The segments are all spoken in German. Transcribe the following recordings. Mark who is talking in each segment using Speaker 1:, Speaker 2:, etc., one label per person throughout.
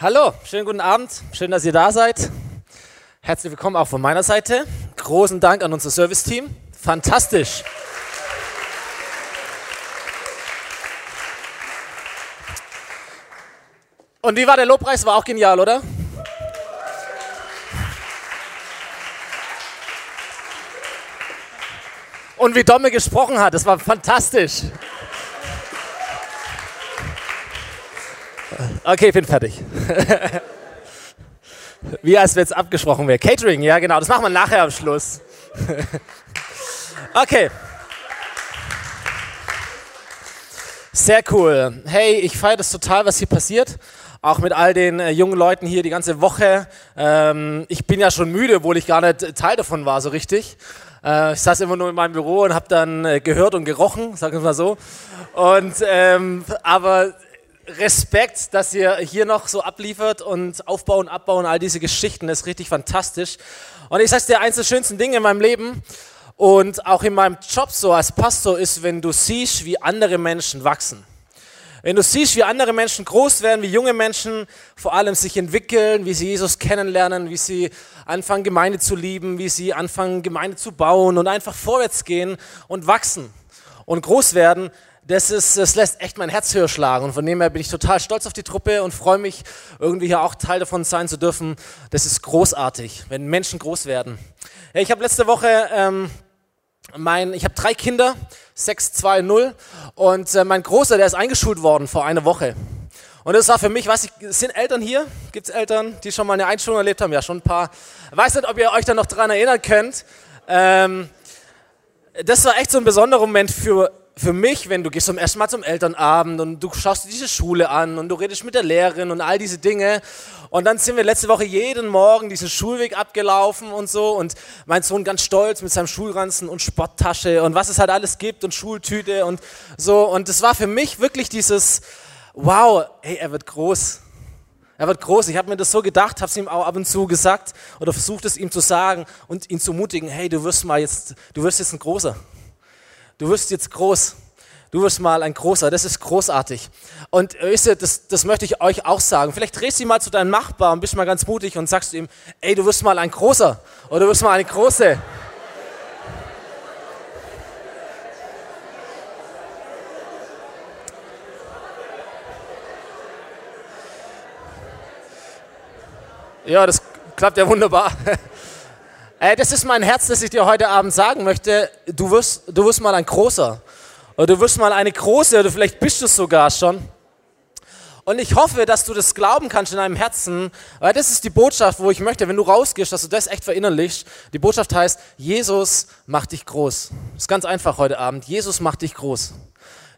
Speaker 1: Hallo, schönen guten Abend. Schön, dass ihr da seid. Herzlich willkommen auch von meiner Seite. Großen Dank an unser Serviceteam. Fantastisch. Und wie war der Lobpreis? War auch genial, oder? Und wie Domme gesprochen hat, das war fantastisch. Okay, ich bin fertig. Wie als wenn es abgesprochen wäre. Catering, ja genau, das machen wir nachher am Schluss. Okay. Sehr cool. Hey, ich feiere das total, was hier passiert. Auch mit all den äh, jungen Leuten hier die ganze Woche. Ähm, ich bin ja schon müde, obwohl ich gar nicht Teil davon war, so richtig. Äh, ich saß immer nur in meinem Büro und habe dann äh, gehört und gerochen, sagen wir mal so. Und, ähm, aber Respekt, dass ihr hier noch so abliefert und aufbauen, abbauen, all diese Geschichten, das ist richtig fantastisch. Und ich sag's dir, eins der schönsten Dinge in meinem Leben und auch in meinem Job so als Pastor ist, wenn du siehst, wie andere Menschen wachsen. Wenn du siehst, wie andere Menschen groß werden, wie junge Menschen vor allem sich entwickeln, wie sie Jesus kennenlernen, wie sie anfangen, Gemeinde zu lieben, wie sie anfangen, Gemeinde zu bauen und einfach vorwärts gehen und wachsen und groß werden, das, ist, das lässt echt mein Herz höher schlagen. Und von dem her bin ich total stolz auf die Truppe und freue mich, irgendwie hier auch Teil davon sein zu dürfen. Das ist großartig, wenn Menschen groß werden. Ich habe letzte Woche ähm, mein, ich habe drei Kinder, sechs, zwei, null. Und äh, mein Großer, der ist eingeschult worden vor einer Woche. Und das war für mich, weiß ich, sind Eltern hier? Gibt es Eltern, die schon mal eine Einschulung erlebt haben? Ja, schon ein paar. Weiß nicht, ob ihr euch da noch dran erinnern könnt. Ähm, das war echt so ein besonderer Moment für für mich, wenn du gehst zum ersten Mal zum Elternabend und du schaust dir diese Schule an und du redest mit der Lehrerin und all diese Dinge. Und dann sind wir letzte Woche jeden Morgen diesen Schulweg abgelaufen und so und mein Sohn ganz stolz mit seinem Schulranzen und Sporttasche und was es halt alles gibt und Schultüte und so. Und das war für mich wirklich dieses, wow, hey, er wird groß. Er wird groß. Ich habe mir das so gedacht, habe es ihm auch ab und zu gesagt oder versucht es ihm zu sagen und ihn zu mutigen, hey, du wirst mal jetzt, du wirst jetzt ein Großer du wirst jetzt groß. Du wirst mal ein großer, das ist großartig. Und äh, wisst ihr, das, das möchte ich euch auch sagen. Vielleicht drehst du mal zu deinem Nachbarn und bist mal ganz mutig und sagst ihm, ey, du wirst mal ein großer oder du wirst mal eine große. Ja, das klappt ja wunderbar. Äh, das ist mein Herz, das ich dir heute Abend sagen möchte. Du wirst, du wirst mal ein großer. Oder du wirst mal eine große, oder vielleicht bist du es sogar schon. Und ich hoffe, dass du das glauben kannst in deinem Herzen, weil das ist die Botschaft, wo ich möchte, wenn du rausgehst, dass du das echt verinnerlichst. Die Botschaft heißt, Jesus macht dich groß. Das ist ganz einfach heute Abend. Jesus macht dich groß.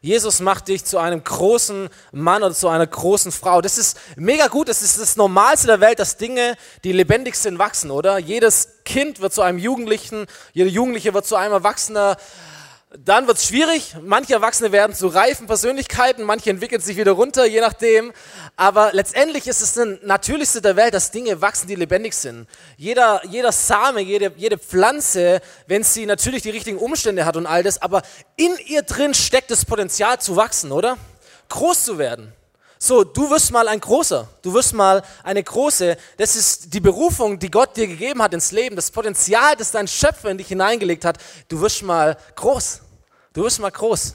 Speaker 1: Jesus macht dich zu einem großen Mann oder zu einer großen Frau. Das ist mega gut. Das ist das Normalste der Welt, dass Dinge, die lebendig sind, wachsen, oder? Jedes Kind wird zu einem Jugendlichen, jeder Jugendliche wird zu einem Erwachsener. Dann wird es schwierig. Manche Erwachsene werden zu reifen Persönlichkeiten, manche entwickeln sich wieder runter, je nachdem. Aber letztendlich ist es das Natürlichste der Welt, dass Dinge wachsen, die lebendig sind. Jeder, jeder Same, jede, jede Pflanze, wenn sie natürlich die richtigen Umstände hat und all das, aber in ihr drin steckt das Potenzial zu wachsen, oder? Groß zu werden. So, du wirst mal ein Großer, du wirst mal eine Große. Das ist die Berufung, die Gott dir gegeben hat ins Leben, das Potenzial, das dein Schöpfer in dich hineingelegt hat. Du wirst mal groß, du wirst mal groß.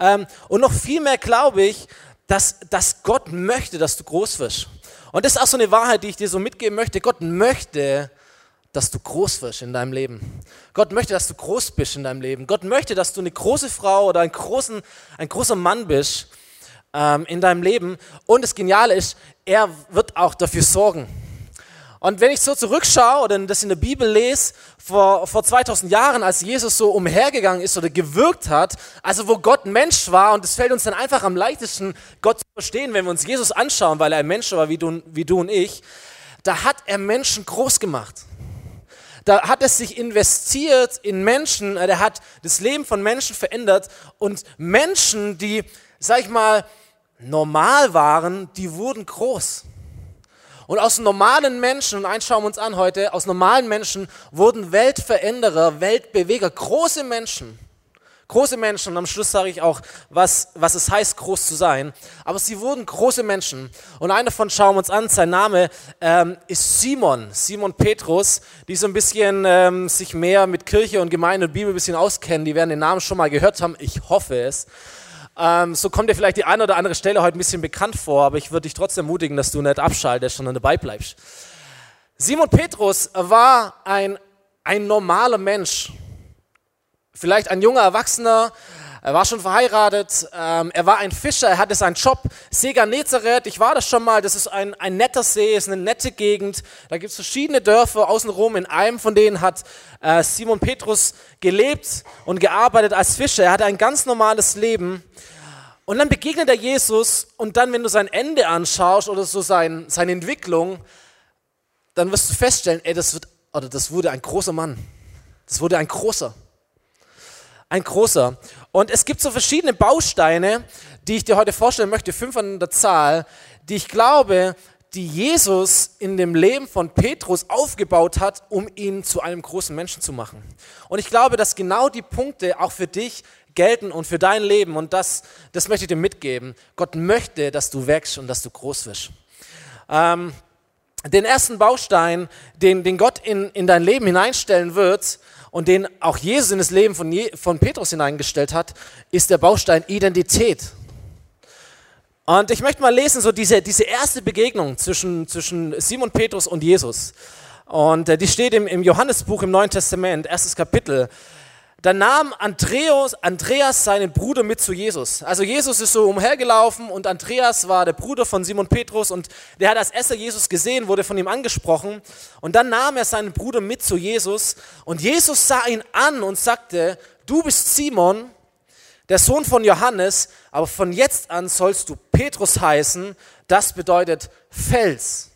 Speaker 1: Ähm, und noch viel mehr glaube ich, dass, dass Gott möchte, dass du groß wirst. Und das ist auch so eine Wahrheit, die ich dir so mitgeben möchte. Gott möchte, dass du groß wirst in deinem Leben. Gott möchte, dass du groß bist in deinem Leben. Gott möchte, dass du eine große Frau oder ein, großen, ein großer Mann bist ähm, in deinem Leben. Und das Geniale ist, er wird auch dafür sorgen. Und wenn ich so zurückschaue oder das in der Bibel lese, vor, vor 2000 Jahren, als Jesus so umhergegangen ist oder gewirkt hat, also wo Gott Mensch war, und es fällt uns dann einfach am leichtesten, Gott zu verstehen, wenn wir uns Jesus anschauen, weil er ein Mensch war wie du, wie du und ich, da hat er Menschen groß gemacht. Da hat er sich investiert in Menschen, er hat das Leben von Menschen verändert und Menschen, die, sag ich mal, normal waren, die wurden groß. Und aus normalen Menschen, und eins schauen wir uns an heute, aus normalen Menschen wurden Weltveränderer, Weltbeweger, große Menschen, Große Menschen und am Schluss sage ich auch, was, was es heißt, groß zu sein. Aber sie wurden große Menschen und einer davon schauen wir uns an, sein Name ähm, ist Simon, Simon Petrus, die so ein bisschen ähm, sich mehr mit Kirche und Gemeinde und Bibel ein bisschen auskennen, die werden den Namen schon mal gehört haben, ich hoffe es. Ähm, so kommt dir vielleicht die eine oder andere Stelle heute ein bisschen bekannt vor, aber ich würde dich trotzdem ermutigen, dass du nicht abschaltest, sondern dabei bleibst. Simon Petrus war ein, ein normaler Mensch Vielleicht ein junger Erwachsener, er war schon verheiratet, ähm, er war ein Fischer, er hatte seinen Job. See Genezareth, ich war das schon mal, das ist ein, ein netter See, ist eine nette Gegend. Da gibt es verschiedene Dörfer außenrum. In einem von denen hat äh, Simon Petrus gelebt und gearbeitet als Fischer. Er hatte ein ganz normales Leben. Und dann begegnet er Jesus und dann, wenn du sein Ende anschaust oder so sein, seine Entwicklung, dann wirst du feststellen, ey, das, wird, oder das wurde ein großer Mann. Das wurde ein großer ein großer. Und es gibt so verschiedene Bausteine, die ich dir heute vorstellen möchte, fünf an der Zahl, die ich glaube, die Jesus in dem Leben von Petrus aufgebaut hat, um ihn zu einem großen Menschen zu machen. Und ich glaube, dass genau die Punkte auch für dich gelten und für dein Leben. Und das, das möchte ich dir mitgeben. Gott möchte, dass du wächst und dass du groß wirst. Ähm, den ersten Baustein, den, den Gott in, in dein Leben hineinstellen wird, und den auch Jesus in das Leben von, Je von Petrus hineingestellt hat, ist der Baustein Identität. Und ich möchte mal lesen, so diese, diese erste Begegnung zwischen, zwischen Simon Petrus und Jesus. Und äh, die steht im, im Johannesbuch im Neuen Testament, erstes Kapitel. Da nahm Andreas, Andreas seinen Bruder mit zu Jesus. Also Jesus ist so umhergelaufen und Andreas war der Bruder von Simon Petrus und der hat als erster Jesus gesehen, wurde von ihm angesprochen und dann nahm er seinen Bruder mit zu Jesus und Jesus sah ihn an und sagte, du bist Simon, der Sohn von Johannes, aber von jetzt an sollst du Petrus heißen, das bedeutet Fels.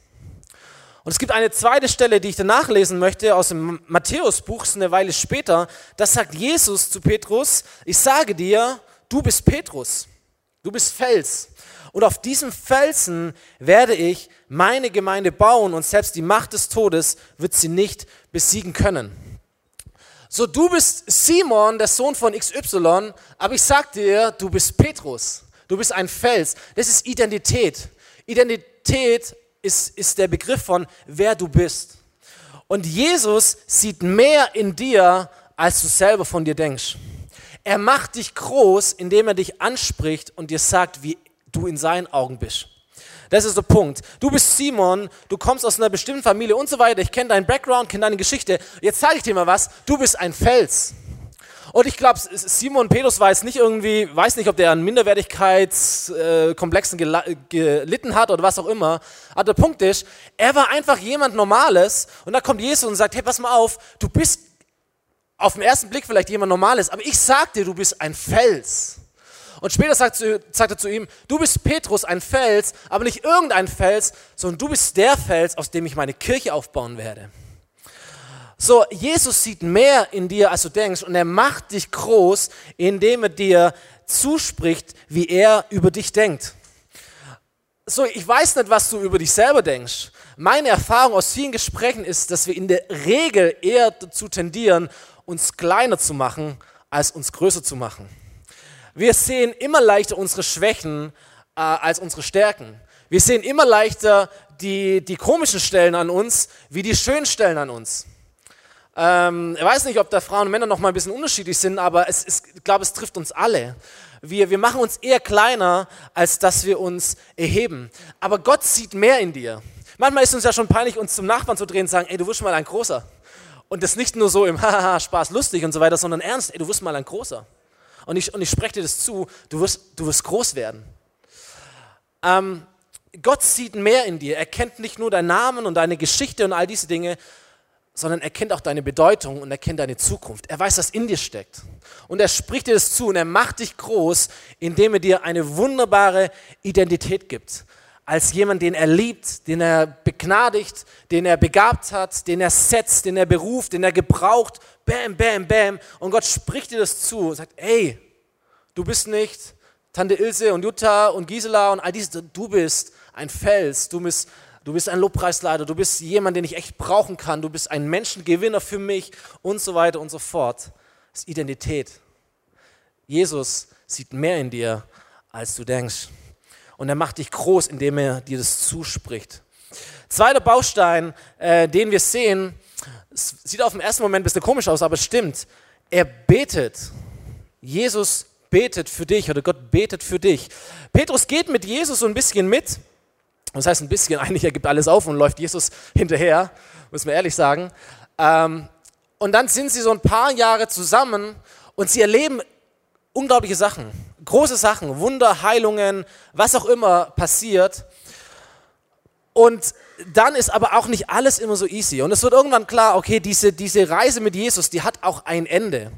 Speaker 1: Und es gibt eine zweite Stelle, die ich danach lesen möchte, aus dem Matthäusbuch, eine Weile später. Das sagt Jesus zu Petrus, ich sage dir, du bist Petrus, du bist Fels. Und auf diesem Felsen werde ich meine Gemeinde bauen und selbst die Macht des Todes wird sie nicht besiegen können. So, du bist Simon, der Sohn von XY, aber ich sag dir, du bist Petrus. Du bist ein Fels. Das ist Identität. Identität ist, ist der Begriff von, wer du bist. Und Jesus sieht mehr in dir, als du selber von dir denkst. Er macht dich groß, indem er dich anspricht und dir sagt, wie du in seinen Augen bist. Das ist der Punkt. Du bist Simon, du kommst aus einer bestimmten Familie und so weiter. Ich kenne deinen Background, kenne deine Geschichte. Jetzt zeige ich dir mal was. Du bist ein Fels. Und ich glaube, Simon Petrus weiß nicht irgendwie, weiß nicht, ob der an Minderwertigkeitskomplexen äh, gelitten hat oder was auch immer. Aber der Punkt ist, er war einfach jemand Normales und da kommt Jesus und sagt, hey, pass mal auf, du bist auf den ersten Blick vielleicht jemand Normales, aber ich sag dir, du bist ein Fels. Und später sagt, sagt, er zu ihm, du bist Petrus, ein Fels, aber nicht irgendein Fels, sondern du bist der Fels, aus dem ich meine Kirche aufbauen werde. So, Jesus sieht mehr in dir, als du denkst, und er macht dich groß, indem er dir zuspricht, wie er über dich denkt. So, ich weiß nicht, was du über dich selber denkst. Meine Erfahrung aus vielen Gesprächen ist, dass wir in der Regel eher dazu tendieren, uns kleiner zu machen, als uns größer zu machen. Wir sehen immer leichter unsere Schwächen äh, als unsere Stärken. Wir sehen immer leichter die, die komischen Stellen an uns, wie die schönen Stellen an uns. Ähm, ich weiß nicht, ob da Frauen und Männer noch mal ein bisschen unterschiedlich sind, aber es, es, ich glaube, es trifft uns alle. Wir, wir machen uns eher kleiner, als dass wir uns erheben. Aber Gott sieht mehr in dir. Manchmal ist es uns ja schon peinlich, uns zum Nachbarn zu drehen und sagen, ey, du wirst mal ein Großer. Und das nicht nur so im Hahaha, Spaß, lustig und so weiter, sondern ernst, ey, du wirst mal ein Großer. Und ich, und ich spreche dir das zu, du wirst, du wirst groß werden. Ähm, Gott sieht mehr in dir. Er kennt nicht nur deinen Namen und deine Geschichte und all diese Dinge, sondern er kennt auch deine Bedeutung und er kennt deine Zukunft. Er weiß, was in dir steckt. Und er spricht dir das zu und er macht dich groß, indem er dir eine wunderbare Identität gibt. Als jemand, den er liebt, den er begnadigt, den er begabt hat, den er setzt, den er beruft, den er gebraucht. Bam, bam, bam. Und Gott spricht dir das zu und sagt, ey, du bist nicht Tante Ilse und Jutta und Gisela und all diese, du bist ein Fels, du bist Du bist ein Lobpreisleiter, du bist jemand, den ich echt brauchen kann, du bist ein Menschengewinner für mich und so weiter und so fort. Das ist Identität. Jesus sieht mehr in dir, als du denkst. Und er macht dich groß, indem er dir das zuspricht. Zweiter Baustein, äh, den wir sehen, sieht auf den ersten Moment ein bisschen komisch aus, aber es stimmt. Er betet. Jesus betet für dich oder Gott betet für dich. Petrus geht mit Jesus so ein bisschen mit. Das heißt ein bisschen, eigentlich er gibt alles auf und läuft Jesus hinterher, muss man ehrlich sagen. Ähm, und dann sind sie so ein paar Jahre zusammen und sie erleben unglaubliche Sachen, große Sachen, Wunder, Heilungen, was auch immer passiert. Und dann ist aber auch nicht alles immer so easy. Und es wird irgendwann klar, okay, diese, diese Reise mit Jesus, die hat auch ein Ende.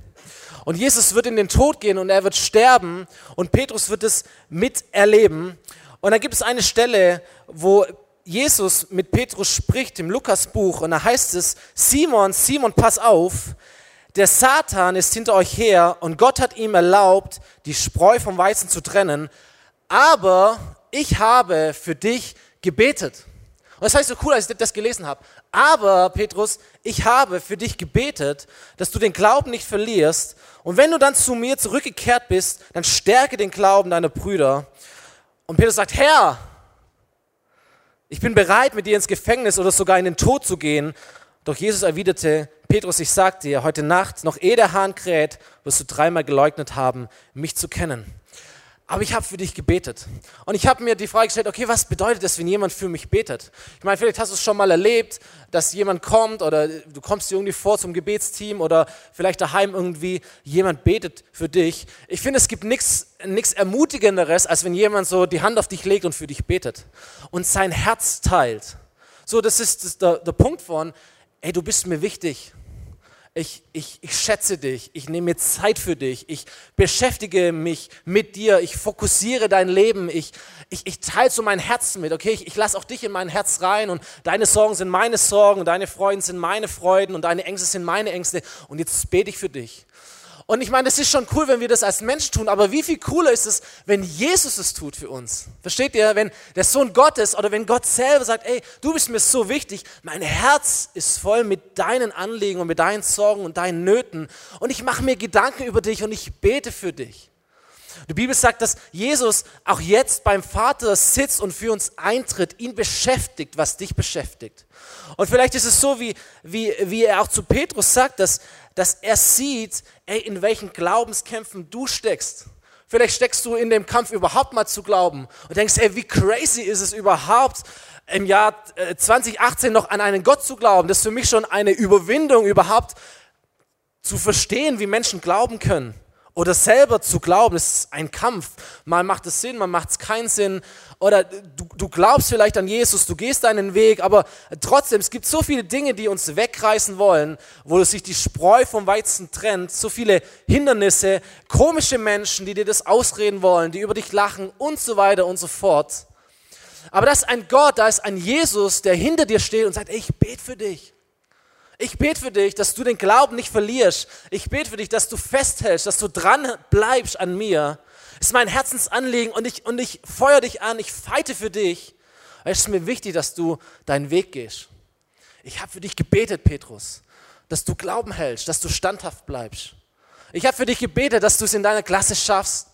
Speaker 1: Und Jesus wird in den Tod gehen und er wird sterben und Petrus wird es miterleben. Und dann gibt es eine Stelle, wo Jesus mit Petrus spricht im Lukasbuch und da heißt es, Simon, Simon, pass auf, der Satan ist hinter euch her und Gott hat ihm erlaubt, die Spreu vom Weizen zu trennen, aber ich habe für dich gebetet. Und das heißt so cool, als ich das gelesen habe. Aber, Petrus, ich habe für dich gebetet, dass du den Glauben nicht verlierst. Und wenn du dann zu mir zurückgekehrt bist, dann stärke den Glauben deiner Brüder. Und Petrus sagt, Herr, ich bin bereit, mit dir ins Gefängnis oder sogar in den Tod zu gehen. Doch Jesus erwiderte, Petrus, ich sag dir, heute Nacht, noch ehe der Hahn kräht, wirst du dreimal geleugnet haben, mich zu kennen. Aber ich habe für dich gebetet. Und ich habe mir die Frage gestellt, okay, was bedeutet das, wenn jemand für mich betet? Ich meine, vielleicht hast du es schon mal erlebt, dass jemand kommt oder du kommst dir irgendwie vor zum Gebetsteam oder vielleicht daheim irgendwie jemand betet für dich. Ich finde, es gibt nichts Ermutigenderes, als wenn jemand so die Hand auf dich legt und für dich betet und sein Herz teilt. So, das ist der, der Punkt von, ey, du bist mir wichtig ich, ich, ich schätze dich, ich nehme mir Zeit für dich, ich beschäftige mich mit dir, ich fokussiere dein Leben, ich, ich, ich teile so mein Herz mit, okay, ich, ich lasse auch dich in mein Herz rein und deine Sorgen sind meine Sorgen und deine Freuden sind meine Freuden und deine Ängste sind meine Ängste. Und jetzt bete ich für dich. Und ich meine, es ist schon cool, wenn wir das als Mensch tun, aber wie viel cooler ist es, wenn Jesus es tut für uns? Versteht ihr? Wenn der Sohn Gottes oder wenn Gott selber sagt, ey, du bist mir so wichtig, mein Herz ist voll mit deinen Anliegen und mit deinen Sorgen und deinen Nöten und ich mache mir Gedanken über dich und ich bete für dich. Die Bibel sagt, dass Jesus auch jetzt beim Vater sitzt und für uns eintritt, ihn beschäftigt, was dich beschäftigt. Und vielleicht ist es so, wie, wie, wie er auch zu Petrus sagt, dass, dass er sieht, ey, in welchen Glaubenskämpfen du steckst. Vielleicht steckst du in dem Kampf überhaupt mal zu glauben und denkst, ey, wie crazy ist es überhaupt, im Jahr 2018 äh, noch an einen Gott zu glauben. Das ist für mich schon eine Überwindung, überhaupt zu verstehen, wie Menschen glauben können oder selber zu glauben, das ist ein Kampf. Mal macht es Sinn, mal macht es keinen Sinn. Oder du, du glaubst vielleicht an Jesus, du gehst deinen Weg, aber trotzdem, es gibt so viele Dinge, die uns wegreißen wollen, wo sich die Spreu vom Weizen trennt, so viele Hindernisse, komische Menschen, die dir das ausreden wollen, die über dich lachen und so weiter und so fort. Aber das ist ein Gott, da ist ein Jesus, der hinter dir steht und sagt, ey, ich bete für dich. Ich bete für dich, dass du den Glauben nicht verlierst. Ich bete für dich, dass du festhältst, dass du dran bleibst an mir. Das ist mein Herzensanliegen und ich, und ich feuer dich an, ich feite für dich. Es ist mir wichtig, dass du deinen Weg gehst. Ich habe für dich gebetet, Petrus, dass du Glauben hältst, dass du standhaft bleibst. Ich habe für dich gebetet, dass du es in deiner Klasse schaffst.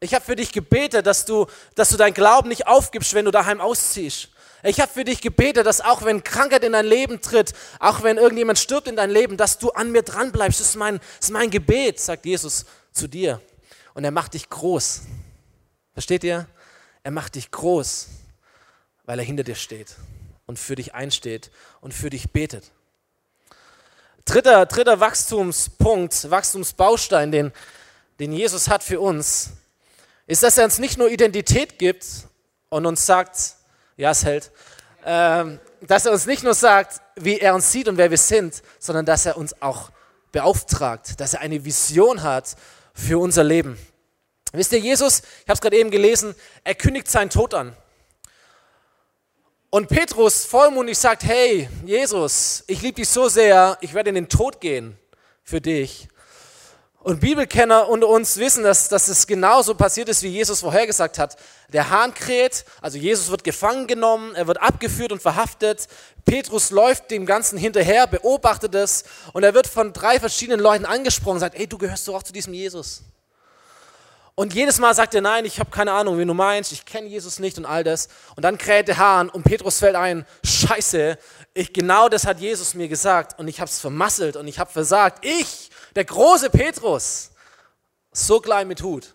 Speaker 1: Ich habe für dich gebetet, dass du, dass du deinen Glauben nicht aufgibst, wenn du daheim ausziehst. Ich habe für dich gebetet, dass auch wenn Krankheit in dein Leben tritt, auch wenn irgendjemand stirbt in dein Leben, dass du an mir dran bleibst. Das ist mein, das ist mein Gebet, sagt Jesus zu dir. Und er macht dich groß. Versteht ihr? Er macht dich groß, weil er hinter dir steht und für dich einsteht und für dich betet. Dritter, dritter Wachstumspunkt, Wachstumsbaustein, den, den Jesus hat für uns, ist, dass er uns nicht nur Identität gibt und uns sagt, ja, es hält, ähm, dass er uns nicht nur sagt, wie er uns sieht und wer wir sind, sondern dass er uns auch beauftragt, dass er eine Vision hat für unser Leben. Wisst ihr, Jesus, ich habe es gerade eben gelesen, er kündigt seinen Tod an. Und Petrus vollmundig sagt, hey, Jesus, ich liebe dich so sehr, ich werde in den Tod gehen für dich. Und Bibelkenner unter uns wissen, dass, dass es genauso passiert ist, wie Jesus vorhergesagt hat. Der Hahn kräht, also Jesus wird gefangen genommen, er wird abgeführt und verhaftet. Petrus läuft dem Ganzen hinterher, beobachtet es und er wird von drei verschiedenen Leuten angesprochen und sagt, ey, du gehörst doch auch zu diesem Jesus. Und jedes Mal sagt er, nein, ich habe keine Ahnung, wie du meinst, ich kenne Jesus nicht und all das. Und dann kräht der Hahn und Petrus fällt ein, scheiße, ich, genau das hat Jesus mir gesagt und ich habe es vermasselt und ich habe versagt. Ich, der große Petrus, so klein mit Hut.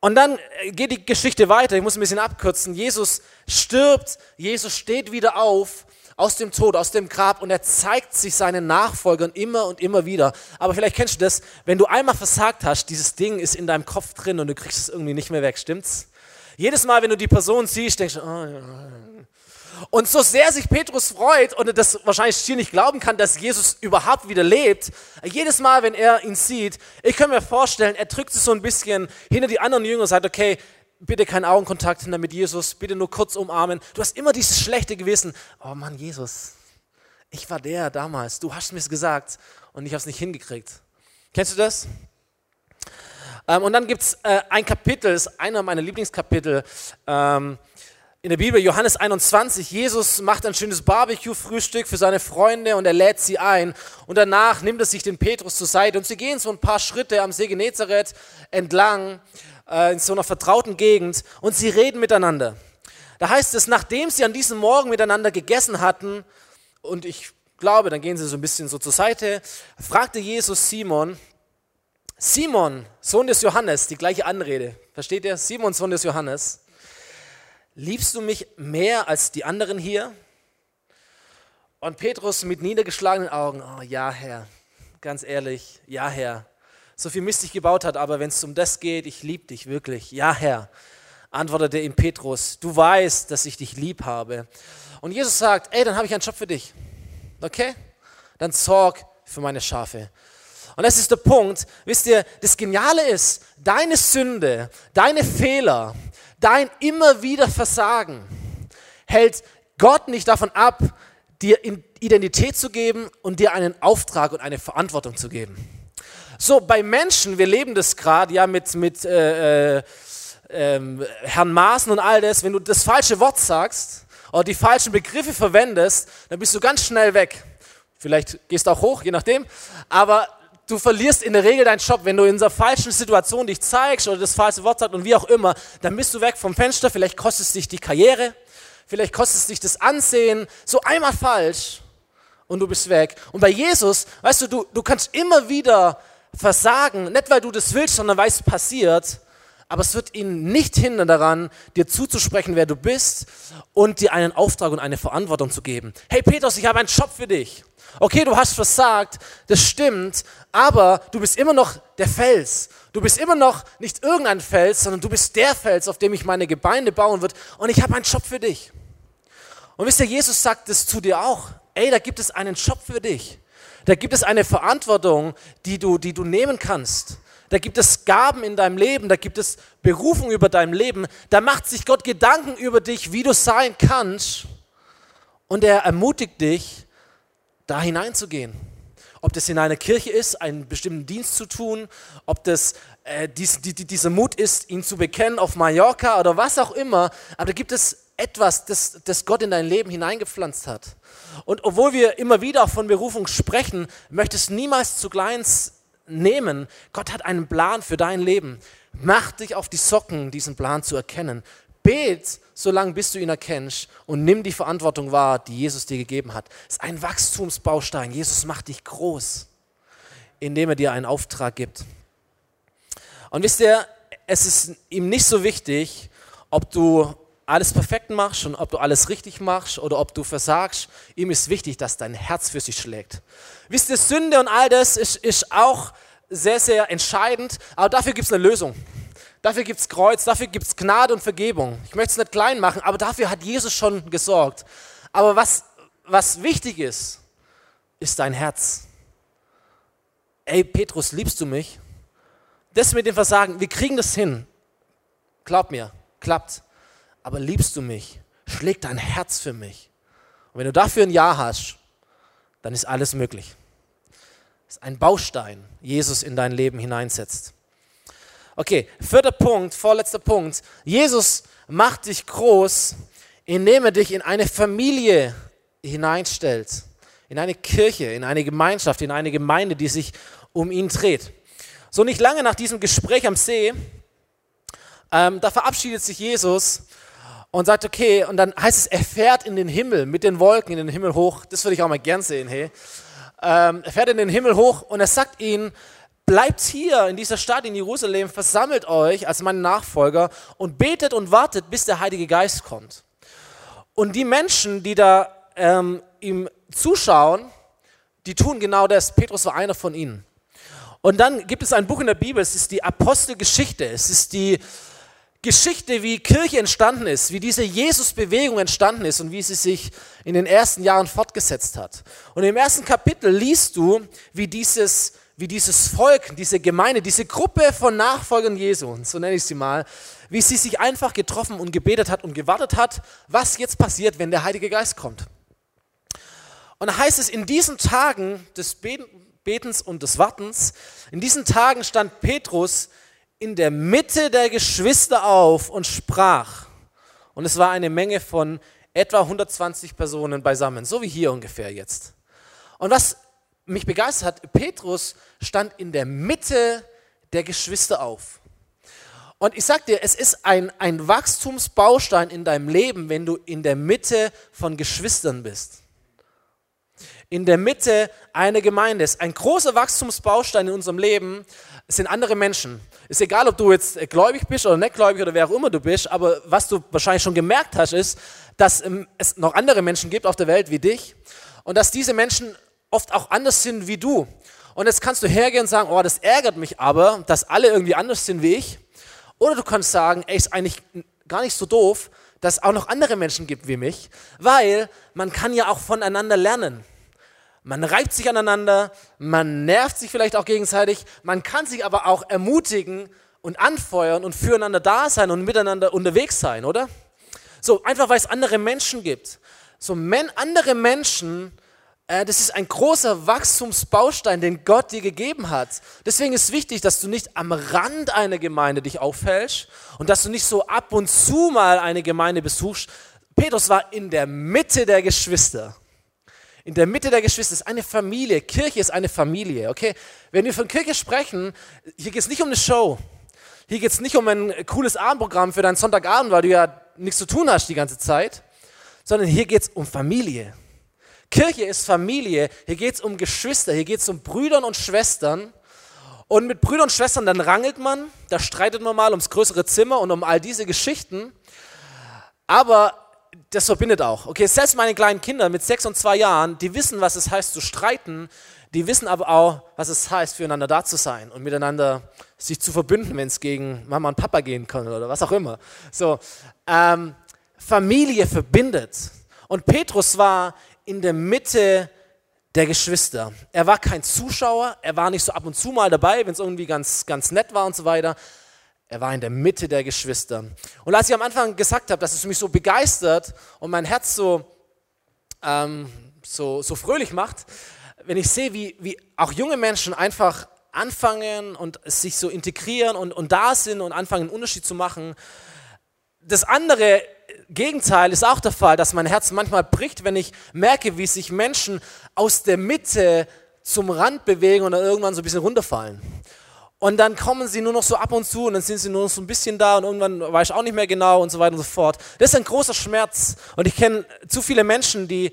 Speaker 1: Und dann geht die Geschichte weiter, ich muss ein bisschen abkürzen. Jesus stirbt, Jesus steht wieder auf aus dem Tod, aus dem Grab und er zeigt sich seinen Nachfolgern immer und immer wieder. Aber vielleicht kennst du das, wenn du einmal versagt hast, dieses Ding ist in deinem Kopf drin und du kriegst es irgendwie nicht mehr weg, stimmt's? Jedes Mal, wenn du die Person siehst, denkst du, oh. Und so sehr sich Petrus freut und das wahrscheinlich hier nicht glauben kann, dass Jesus überhaupt wieder lebt, jedes Mal, wenn er ihn sieht, ich kann mir vorstellen, er drückt sich so ein bisschen hinter die anderen Jünger und sagt, okay, bitte keinen Augenkontakt mit Jesus, bitte nur kurz umarmen. Du hast immer dieses schlechte Gewissen. Oh Mann, Jesus, ich war der damals, du hast mir es gesagt und ich habe es nicht hingekriegt. Kennst du das? Ähm, und dann gibt es äh, ein Kapitel, das ist einer meiner Lieblingskapitel ähm, in der Bibel, Johannes 21. Jesus macht ein schönes Barbecue-Frühstück für seine Freunde und er lädt sie ein. Und danach nimmt er sich den Petrus zur Seite und sie gehen so ein paar Schritte am See Genezareth entlang äh, in so einer vertrauten Gegend und sie reden miteinander. Da heißt es, nachdem sie an diesem Morgen miteinander gegessen hatten, und ich glaube, dann gehen sie so ein bisschen so zur Seite, fragte Jesus Simon, Simon, Sohn des Johannes, die gleiche Anrede, versteht ihr? Simon, Sohn des Johannes, liebst du mich mehr als die anderen hier? Und Petrus mit niedergeschlagenen Augen, oh ja, Herr, ganz ehrlich, ja, Herr, so viel Mist ich gebaut hat, aber wenn es um das geht, ich liebe dich wirklich. Ja, Herr, antwortete ihm Petrus, du weißt, dass ich dich lieb habe. Und Jesus sagt, ey, dann habe ich einen Job für dich. Okay? Dann sorg für meine Schafe. Und das ist der Punkt. Wisst ihr, das Geniale ist, deine Sünde, deine Fehler, dein immer wieder Versagen hält Gott nicht davon ab, dir Identität zu geben und dir einen Auftrag und eine Verantwortung zu geben. So, bei Menschen, wir leben das gerade ja mit, mit äh, äh, äh, Herrn Maaßen und all das, wenn du das falsche Wort sagst oder die falschen Begriffe verwendest, dann bist du ganz schnell weg. Vielleicht gehst du auch hoch, je nachdem. Aber du verlierst in der Regel deinen Job, wenn du in dieser falschen Situation dich zeigst oder das falsche Wort sagst und wie auch immer, dann bist du weg vom Fenster. Vielleicht kostet es dich die Karriere, vielleicht kostet es dich das Ansehen. So einmal falsch und du bist weg. Und bei Jesus, weißt du, du, du kannst immer wieder versagen, nicht weil du das willst, sondern weil es passiert. Aber es wird ihn nicht hindern daran, dir zuzusprechen, wer du bist und dir einen Auftrag und eine Verantwortung zu geben. Hey Petrus, ich habe einen Job für dich. Okay, du hast versagt, das stimmt, aber du bist immer noch der Fels. Du bist immer noch nicht irgendein Fels, sondern du bist der Fels, auf dem ich meine Gebeine bauen wird und ich habe einen Job für dich. Und wisst ihr, Jesus sagt es zu dir auch. Ey, da gibt es einen Job für dich. Da gibt es eine Verantwortung, die du, die du nehmen kannst. Da gibt es Gaben in deinem Leben, da gibt es Berufung über deinem Leben. Da macht sich Gott Gedanken über dich, wie du sein kannst. Und er ermutigt dich, da hineinzugehen. Ob das in einer Kirche ist, einen bestimmten Dienst zu tun, ob das äh, dies, die, die, dieser Mut ist, ihn zu bekennen auf Mallorca oder was auch immer. Aber da gibt es etwas, das, das Gott in dein Leben hineingepflanzt hat. Und obwohl wir immer wieder von Berufung sprechen, möchte es niemals zu kleins nehmen. Gott hat einen Plan für dein Leben. Mach dich auf die Socken, diesen Plan zu erkennen. Bet, solange bis du ihn erkennst und nimm die Verantwortung wahr, die Jesus dir gegeben hat. Es ist ein Wachstumsbaustein. Jesus macht dich groß, indem er dir einen Auftrag gibt. Und wisst ihr, es ist ihm nicht so wichtig, ob du alles perfekt machst und ob du alles richtig machst oder ob du versagst, ihm ist wichtig, dass dein Herz für sich schlägt. Wisst ihr, Sünde und all das ist, ist auch sehr, sehr entscheidend, aber dafür gibt es eine Lösung. Dafür gibt es Kreuz, dafür gibt es Gnade und Vergebung. Ich möchte es nicht klein machen, aber dafür hat Jesus schon gesorgt. Aber was, was wichtig ist, ist dein Herz. Ey, Petrus, liebst du mich? Das mit dem Versagen, wir kriegen das hin. Glaub mir, klappt aber liebst du mich? Schlägt dein Herz für mich? Und wenn du dafür ein Ja hast, dann ist alles möglich. Das ist ein Baustein, Jesus in dein Leben hineinsetzt. Okay, vierter Punkt, vorletzter Punkt. Jesus macht dich groß, indem er dich in eine Familie hineinstellt, in eine Kirche, in eine Gemeinschaft, in eine Gemeinde, die sich um ihn dreht. So nicht lange nach diesem Gespräch am See, ähm, da verabschiedet sich Jesus und sagt, okay, und dann heißt es, er fährt in den Himmel mit den Wolken in den Himmel hoch. Das würde ich auch mal gern sehen, hey. Ähm, er fährt in den Himmel hoch und er sagt ihnen, bleibt hier in dieser Stadt in Jerusalem, versammelt euch als meine Nachfolger und betet und wartet, bis der Heilige Geist kommt. Und die Menschen, die da ähm, ihm zuschauen, die tun genau das. Petrus war einer von ihnen. Und dann gibt es ein Buch in der Bibel, es ist die Apostelgeschichte, es ist die Geschichte, wie Kirche entstanden ist, wie diese Jesus-Bewegung entstanden ist und wie sie sich in den ersten Jahren fortgesetzt hat. Und im ersten Kapitel liest du, wie dieses, wie dieses Volk, diese Gemeinde, diese Gruppe von Nachfolgern Jesu, so nenne ich sie mal, wie sie sich einfach getroffen und gebetet hat und gewartet hat, was jetzt passiert, wenn der Heilige Geist kommt. Und da heißt es, in diesen Tagen des Betens und des Wartens, in diesen Tagen stand Petrus in der Mitte der Geschwister auf und sprach. Und es war eine Menge von etwa 120 Personen beisammen, so wie hier ungefähr jetzt. Und was mich begeistert hat, Petrus stand in der Mitte der Geschwister auf. Und ich sag dir, es ist ein, ein Wachstumsbaustein in deinem Leben, wenn du in der Mitte von Geschwistern bist. In der Mitte eine Gemeinde ist. Ein großer Wachstumsbaustein in unserem Leben sind andere Menschen. Ist egal, ob du jetzt gläubig bist oder nicht gläubig oder wer auch immer du bist, aber was du wahrscheinlich schon gemerkt hast, ist, dass ähm, es noch andere Menschen gibt auf der Welt wie dich und dass diese Menschen oft auch anders sind wie du. Und jetzt kannst du hergehen und sagen, oh, das ärgert mich aber, dass alle irgendwie anders sind wie ich. Oder du kannst sagen, ey, ist eigentlich gar nicht so doof, dass es auch noch andere Menschen gibt wie mich, weil man kann ja auch voneinander lernen. Man reibt sich aneinander, man nervt sich vielleicht auch gegenseitig, man kann sich aber auch ermutigen und anfeuern und füreinander da sein und miteinander unterwegs sein, oder? So, einfach weil es andere Menschen gibt. So, men andere Menschen, äh, das ist ein großer Wachstumsbaustein, den Gott dir gegeben hat. Deswegen ist wichtig, dass du nicht am Rand einer Gemeinde dich auffällst und dass du nicht so ab und zu mal eine Gemeinde besuchst. Petrus war in der Mitte der Geschwister in der Mitte der Geschwister ist eine Familie. Kirche ist eine Familie, okay? Wenn wir von Kirche sprechen, hier geht es nicht um eine Show. Hier geht es nicht um ein cooles Abendprogramm für deinen Sonntagabend, weil du ja nichts zu tun hast die ganze Zeit, sondern hier geht es um Familie. Kirche ist Familie, hier geht es um Geschwister, hier geht es um Brüdern und Schwestern. Und mit Brüdern und Schwestern, dann rangelt man, da streitet man mal ums größere Zimmer und um all diese Geschichten. Aber das verbindet auch. Okay, selbst meine kleinen Kinder mit sechs und zwei Jahren, die wissen, was es heißt zu streiten, die wissen aber auch, was es heißt, füreinander da zu sein und miteinander sich zu verbünden, wenn es gegen Mama und Papa gehen kann oder was auch immer. So, ähm, Familie verbindet. Und Petrus war in der Mitte der Geschwister. Er war kein Zuschauer, er war nicht so ab und zu mal dabei, wenn es irgendwie ganz, ganz nett war und so weiter, er war in der Mitte der Geschwister. Und als ich am Anfang gesagt habe, dass es mich so begeistert und mein Herz so, ähm, so, so fröhlich macht, wenn ich sehe, wie, wie auch junge Menschen einfach anfangen und sich so integrieren und, und da sind und anfangen, einen Unterschied zu machen. Das andere Gegenteil ist auch der Fall, dass mein Herz manchmal bricht, wenn ich merke, wie sich Menschen aus der Mitte zum Rand bewegen und dann irgendwann so ein bisschen runterfallen. Und dann kommen sie nur noch so ab und zu und dann sind sie nur noch so ein bisschen da und irgendwann weiß ich auch nicht mehr genau und so weiter und so fort. Das ist ein großer Schmerz. Und ich kenne zu viele Menschen, die,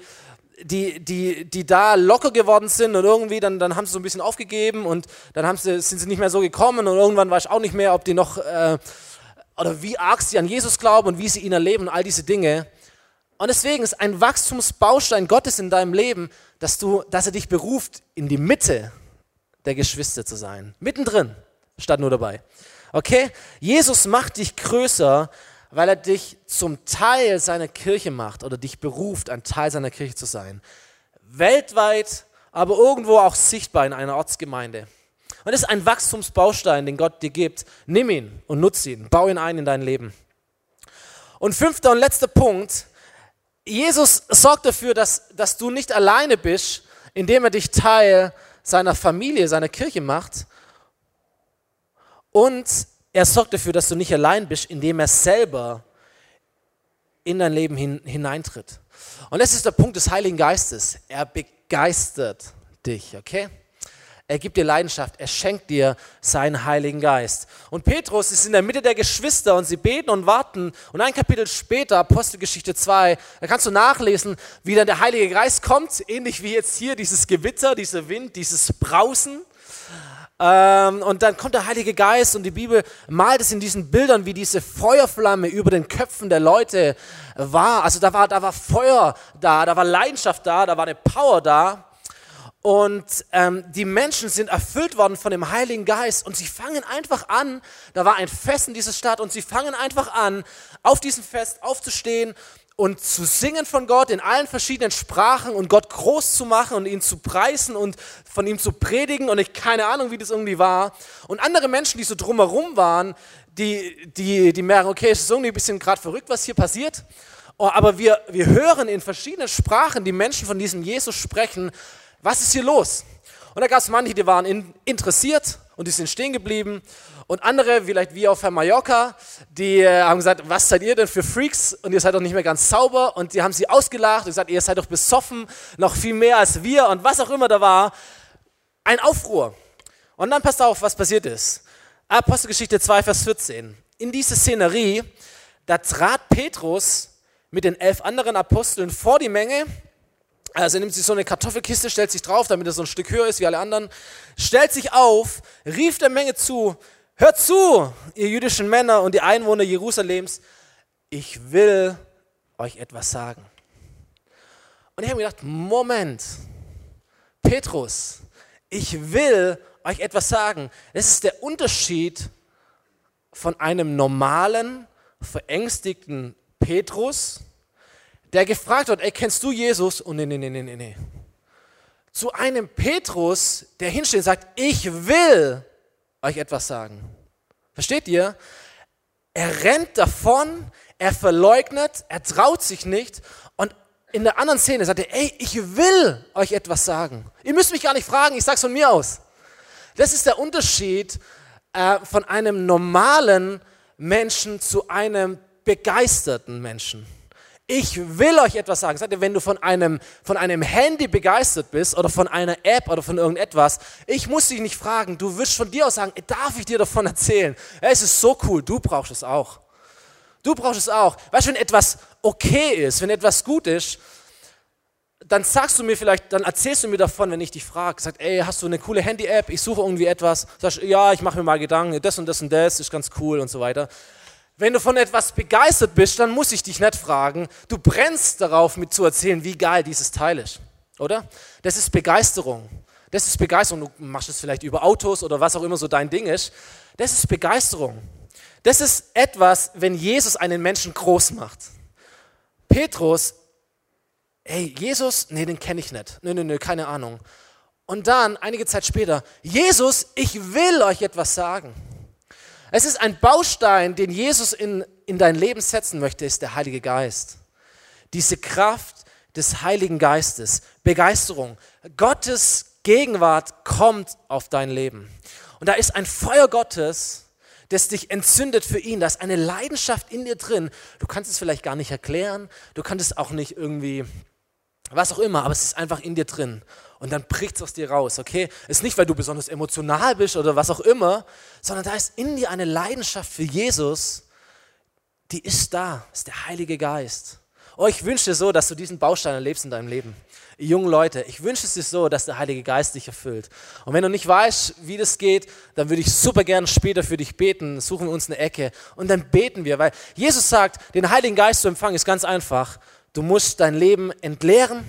Speaker 1: die, die, die da locker geworden sind und irgendwie dann, dann haben sie so ein bisschen aufgegeben und dann haben sie, sind sie nicht mehr so gekommen und irgendwann weiß ich auch nicht mehr, ob die noch, äh, oder wie arg sie an Jesus glauben und wie sie ihn erleben und all diese Dinge. Und deswegen ist ein Wachstumsbaustein Gottes in deinem Leben, dass, du, dass er dich beruft in die Mitte der Geschwister zu sein. Mittendrin, statt nur dabei. Okay? Jesus macht dich größer, weil er dich zum Teil seiner Kirche macht oder dich beruft, ein Teil seiner Kirche zu sein. Weltweit, aber irgendwo auch sichtbar in einer Ortsgemeinde. Und das ist ein Wachstumsbaustein, den Gott dir gibt. Nimm ihn und nutze ihn. Bau ihn ein in dein Leben. Und fünfter und letzter Punkt. Jesus sorgt dafür, dass, dass du nicht alleine bist, indem er dich Teil seiner Familie, seiner Kirche macht. Und er sorgt dafür, dass du nicht allein bist, indem er selber in dein Leben hin, hineintritt. Und das ist der Punkt des Heiligen Geistes. Er begeistert dich, okay? Er gibt dir Leidenschaft, er schenkt dir seinen Heiligen Geist. Und Petrus ist in der Mitte der Geschwister und sie beten und warten. Und ein Kapitel später, Apostelgeschichte 2, da kannst du nachlesen, wie dann der Heilige Geist kommt, ähnlich wie jetzt hier dieses Gewitter, dieser Wind, dieses Brausen. Ähm, und dann kommt der Heilige Geist und die Bibel malt es in diesen Bildern, wie diese Feuerflamme über den Köpfen der Leute war. Also da war, da war Feuer da, da war Leidenschaft da, da war eine Power da. Und ähm, die Menschen sind erfüllt worden von dem Heiligen Geist und sie fangen einfach an, da war ein Fest in dieser Stadt und sie fangen einfach an, auf diesem Fest aufzustehen und zu singen von Gott in allen verschiedenen Sprachen und Gott groß zu machen und ihn zu preisen und von ihm zu predigen und ich keine Ahnung, wie das irgendwie war. Und andere Menschen, die so drumherum waren, die, die, die merken, okay, es ist irgendwie ein bisschen gerade verrückt, was hier passiert. Oh, aber wir, wir hören in verschiedenen Sprachen die Menschen von diesem Jesus sprechen was ist hier los? Und da gab es manche, die waren in, interessiert und die sind stehen geblieben. Und andere, vielleicht wie auf Herr Mallorca, die äh, haben gesagt, was seid ihr denn für Freaks? Und ihr seid doch nicht mehr ganz sauber. Und die haben sie ausgelacht und gesagt, ihr seid doch besoffen, noch viel mehr als wir. Und was auch immer da war. Ein Aufruhr. Und dann passt auf, was passiert ist. Apostelgeschichte 2, Vers 14. In diese Szenerie, da trat Petrus mit den elf anderen Aposteln vor die Menge also nimmt sich so eine Kartoffelkiste, stellt sich drauf, damit er so ein Stück höher ist wie alle anderen, stellt sich auf, rief der Menge zu, hört zu, ihr jüdischen Männer und die Einwohner Jerusalems, ich will euch etwas sagen. Und ich habe mir gedacht, Moment, Petrus, ich will euch etwas sagen. Das ist der Unterschied von einem normalen, verängstigten Petrus, der gefragt hat, ey, kennst du Jesus? Und nee, nee, nee, nee, nee. Zu einem Petrus, der hinsteht und sagt, ich will euch etwas sagen. Versteht ihr? Er rennt davon, er verleugnet, er traut sich nicht und in der anderen Szene sagt er, ey, ich will euch etwas sagen. Ihr müsst mich gar nicht fragen, ich sag's von mir aus. Das ist der Unterschied äh, von einem normalen Menschen zu einem begeisterten Menschen. Ich will euch etwas sagen. Sagt ihr, wenn du von einem, von einem Handy begeistert bist oder von einer App oder von irgendetwas, ich muss dich nicht fragen, du wirst von dir aus sagen, darf ich dir davon erzählen? Es ist so cool, du brauchst es auch. Du brauchst es auch. Weißt du, wenn etwas okay ist, wenn etwas gut ist, dann sagst du mir vielleicht, dann erzählst du mir davon, wenn ich dich frage, sag, ey, hast du eine coole Handy-App? Ich suche irgendwie etwas. Sagst, ja, ich mache mir mal Gedanken, das und das und das ist ganz cool und so weiter. Wenn du von etwas begeistert bist, dann muss ich dich nicht fragen. Du brennst darauf, mit zu erzählen, wie geil dieses Teil ist, oder? Das ist Begeisterung. Das ist Begeisterung. Du machst es vielleicht über Autos oder was auch immer so dein Ding ist. Das ist Begeisterung. Das ist etwas, wenn Jesus einen Menschen groß macht. Petrus, hey, Jesus, nee, den kenne ich nicht. Nö, nö, nö, keine Ahnung. Und dann, einige Zeit später, Jesus, ich will euch etwas sagen. Es ist ein Baustein, den Jesus in, in dein Leben setzen möchte, ist der Heilige Geist. Diese Kraft des Heiligen Geistes, Begeisterung. Gottes Gegenwart kommt auf dein Leben. Und da ist ein Feuer Gottes, das dich entzündet für ihn. Da ist eine Leidenschaft in dir drin. Du kannst es vielleicht gar nicht erklären. Du kannst es auch nicht irgendwie, was auch immer, aber es ist einfach in dir drin und dann bricht es aus dir raus, okay? Ist nicht, weil du besonders emotional bist oder was auch immer, sondern da ist in dir eine Leidenschaft für Jesus, die ist da, ist der Heilige Geist. Oh, ich wünsche dir so, dass du diesen Baustein erlebst in deinem Leben. Ihr jungen Leute, ich wünsche es dir so, dass der Heilige Geist dich erfüllt. Und wenn du nicht weißt, wie das geht, dann würde ich super gerne später für dich beten. Suchen wir uns eine Ecke und dann beten wir, weil Jesus sagt, den Heiligen Geist zu empfangen ist ganz einfach. Du musst dein Leben entleeren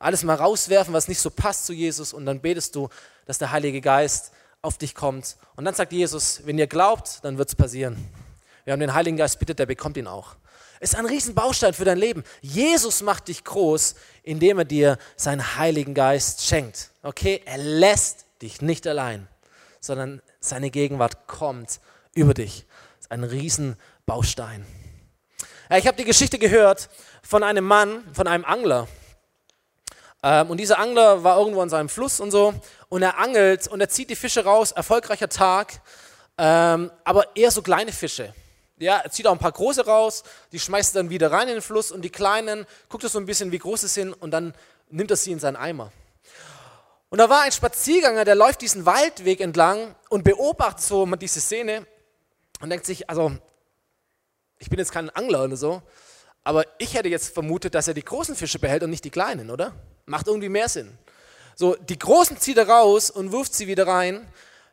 Speaker 1: alles mal rauswerfen, was nicht so passt zu Jesus und dann betest du, dass der Heilige Geist auf dich kommt. Und dann sagt Jesus, wenn ihr glaubt, dann wird es passieren. Wir haben den Heiligen Geist bittet, der bekommt ihn auch. Ist ein Riesenbaustein für dein Leben. Jesus macht dich groß, indem er dir seinen Heiligen Geist schenkt. Okay, er lässt dich nicht allein, sondern seine Gegenwart kommt über dich. Ist ein Riesenbaustein. Ja, ich habe die Geschichte gehört von einem Mann, von einem Angler. Ähm, und dieser Angler war irgendwo an seinem Fluss und so und er angelt und er zieht die Fische raus, erfolgreicher Tag, ähm, aber eher so kleine Fische. Ja, er zieht auch ein paar große raus, die schmeißt er dann wieder rein in den Fluss und die kleinen, guckt er so ein bisschen, wie groß sie sind und dann nimmt er sie in seinen Eimer. Und da war ein Spaziergänger, der läuft diesen Waldweg entlang und beobachtet so diese Szene und denkt sich, also ich bin jetzt kein Angler oder so, aber ich hätte jetzt vermutet, dass er die großen Fische behält und nicht die kleinen, oder? Macht irgendwie mehr Sinn. So, die großen zieht er raus und wirft sie wieder rein.